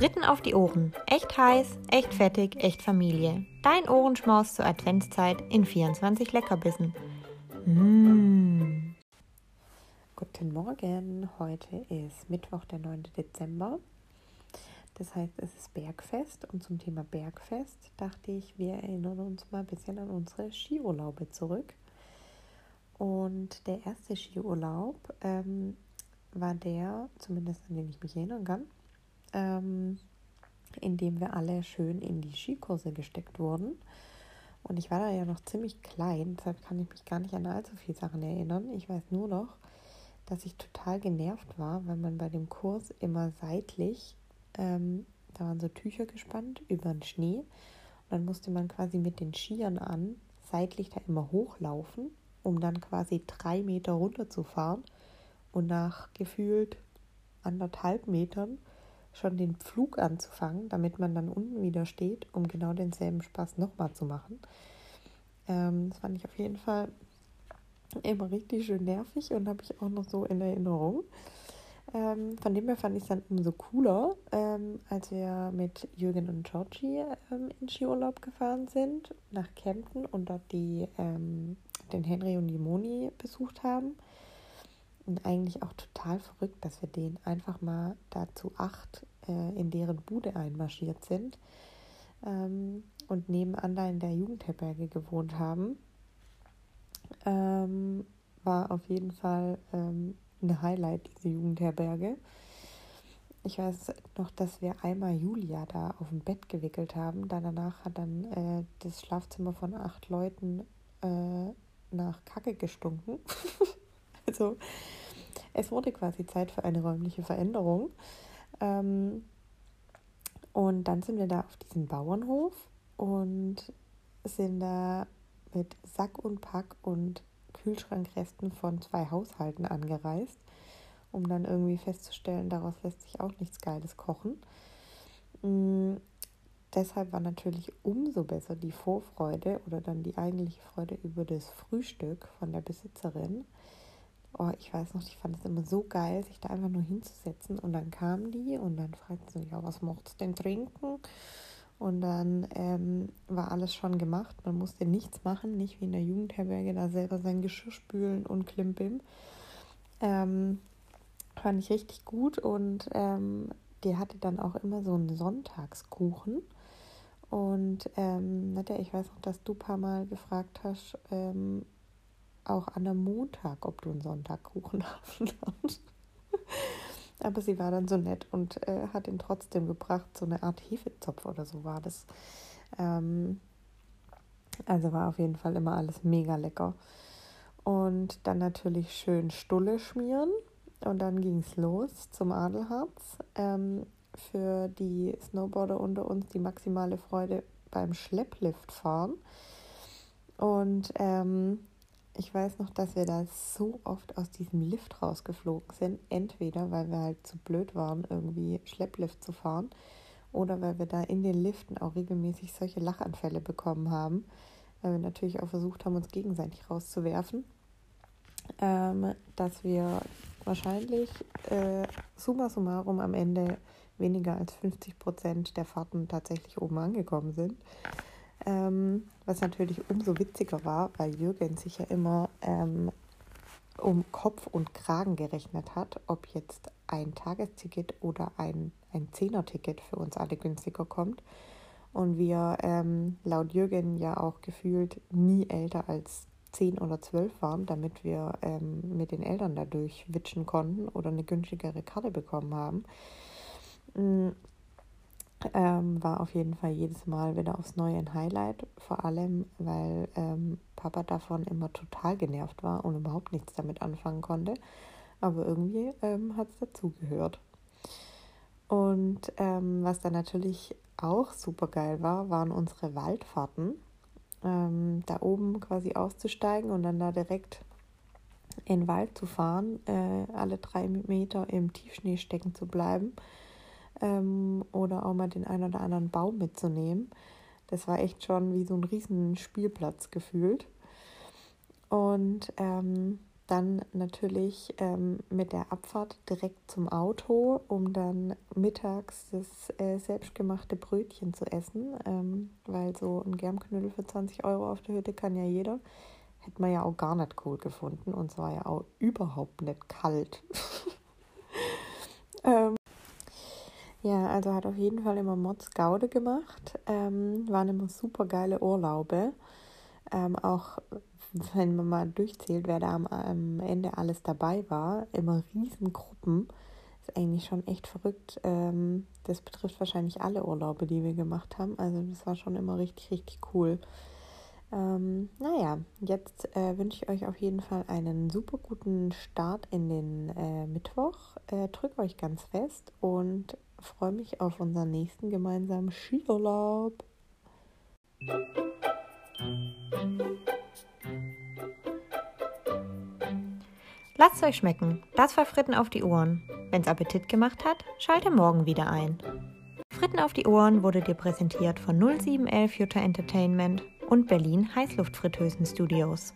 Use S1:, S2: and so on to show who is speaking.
S1: Fritten auf die Ohren. Echt heiß, echt fettig, echt Familie. Dein Ohrenschmaus zur Adventszeit in 24 Leckerbissen. Mmh.
S2: Guten Morgen, heute ist Mittwoch, der 9. Dezember. Das heißt, es ist Bergfest und zum Thema Bergfest dachte ich, wir erinnern uns mal ein bisschen an unsere Skiurlaube zurück. Und der erste Skiurlaub ähm, war der, zumindest an den ich mich erinnern kann, ähm, in dem wir alle schön in die Skikurse gesteckt wurden. Und ich war da ja noch ziemlich klein, deshalb kann ich mich gar nicht an allzu viele Sachen erinnern. Ich weiß nur noch, dass ich total genervt war, weil man bei dem Kurs immer seitlich, ähm, da waren so Tücher gespannt über den Schnee. Und dann musste man quasi mit den Skiern an seitlich da immer hochlaufen, um dann quasi drei Meter runterzufahren und nach gefühlt anderthalb Metern schon den Pflug anzufangen, damit man dann unten wieder steht, um genau denselben Spaß nochmal zu machen. Ähm, das fand ich auf jeden Fall immer richtig schön nervig und habe ich auch noch so in Erinnerung. Ähm, von dem her fand ich es dann umso cooler, ähm, als wir mit Jürgen und Georgie ähm, in Skiurlaub gefahren sind, nach Kempten und dort die, ähm, den Henry und die Moni besucht haben. Und eigentlich auch total verrückt, dass wir den einfach mal dazu acht äh, in deren Bude einmarschiert sind ähm, und nebenan da in der Jugendherberge gewohnt haben. Ähm, war auf jeden Fall ähm, ein Highlight, diese Jugendherberge. Ich weiß noch, dass wir einmal Julia da auf dem Bett gewickelt haben. Danach hat dann äh, das Schlafzimmer von acht Leuten äh, nach Kacke gestunken. also es wurde quasi Zeit für eine räumliche Veränderung. Ähm, und dann sind wir da auf diesem Bauernhof und sind da mit Sack und Pack und Kühlschrankresten von zwei Haushalten angereist, um dann irgendwie festzustellen, daraus lässt sich auch nichts Geiles kochen. Mhm. Deshalb war natürlich umso besser die Vorfreude oder dann die eigentliche Freude über das Frühstück von der Besitzerin, oh, ich weiß noch, ich fand es immer so geil, sich da einfach nur hinzusetzen. Und dann kamen die und dann fragten sie, ja, was mocht's denn trinken? Und dann ähm, war alles schon gemacht. Man musste nichts machen, nicht wie in der Jugendherberge, da selber sein Geschirr spülen und klimpim. Ähm, fand ich richtig gut und ähm, die hatte dann auch immer so einen Sonntagskuchen. Und ähm, Nadja, ich weiß noch, dass du ein paar Mal gefragt hast, ähm, auch an einem Montag, ob du einen Sonntagkuchen haben darfst. Aber sie war dann so nett und äh, hat ihn trotzdem gebracht. So eine Art Hefezopf oder so war das. Ähm, also war auf jeden Fall immer alles mega lecker. Und dann natürlich schön Stulle schmieren. Und dann ging es los zum Adelharz. Ähm, für die Snowboarder unter uns die maximale Freude beim Schlepplift fahren. Und ähm, ich weiß noch, dass wir da so oft aus diesem Lift rausgeflogen sind. Entweder weil wir halt zu blöd waren, irgendwie Schlepplift zu fahren, oder weil wir da in den Liften auch regelmäßig solche Lachanfälle bekommen haben, weil wir natürlich auch versucht haben, uns gegenseitig rauszuwerfen. Ähm, dass wir wahrscheinlich äh, summa summarum am Ende weniger als 50 Prozent der Fahrten tatsächlich oben angekommen sind. Ähm, was natürlich umso witziger war, weil Jürgen sich ja immer ähm, um Kopf und Kragen gerechnet hat, ob jetzt ein Tagesticket oder ein, ein Zehner-Ticket für uns alle günstiger kommt. Und wir ähm, laut Jürgen ja auch gefühlt nie älter als 10 oder 12 waren, damit wir ähm, mit den Eltern dadurch witschen konnten oder eine günstigere Karte bekommen haben. Ähm, war auf jeden Fall jedes Mal wieder aufs Neue ein Highlight. Vor allem, weil ähm, Papa davon immer total genervt war und überhaupt nichts damit anfangen konnte. Aber irgendwie ähm, hat es dazugehört. Und ähm, was dann natürlich auch super geil war, waren unsere Waldfahrten. Ähm, da oben quasi auszusteigen und dann da direkt in den Wald zu fahren, äh, alle drei Meter im Tiefschnee stecken zu bleiben ähm, oder auch mal den einen oder anderen Baum mitzunehmen. Das war echt schon wie so ein riesen Spielplatz gefühlt. Und ähm, dann natürlich ähm, mit der Abfahrt direkt zum Auto, um dann mittags das äh, selbstgemachte Brötchen zu essen, ähm, weil so ein Germknödel für 20 Euro auf der Hütte kann ja jeder. Hätte man ja auch gar nicht cool gefunden und es war ja auch überhaupt nicht kalt. ähm, ja, also hat auf jeden Fall immer Mods Gaude gemacht. Ähm, waren immer super geile Urlaube. Ähm, auch wenn man mal durchzählt, wer da am, am Ende alles dabei war, immer Riesengruppen. Ist eigentlich schon echt verrückt. Ähm, das betrifft wahrscheinlich alle Urlaube, die wir gemacht haben. Also das war schon immer richtig, richtig cool. Ähm, naja, jetzt äh, wünsche ich euch auf jeden Fall einen super guten Start in den äh, Mittwoch. Äh, drückt euch ganz fest und freue mich auf unseren nächsten gemeinsamen Skiurlaub.
S1: Lasst euch schmecken. Das war Fritten auf die Ohren. Wenn's Appetit gemacht hat, schalte morgen wieder ein. Fritten auf die Ohren wurde dir präsentiert von 0711 Future Entertainment und Berlin Heißluftfritteusen Studios.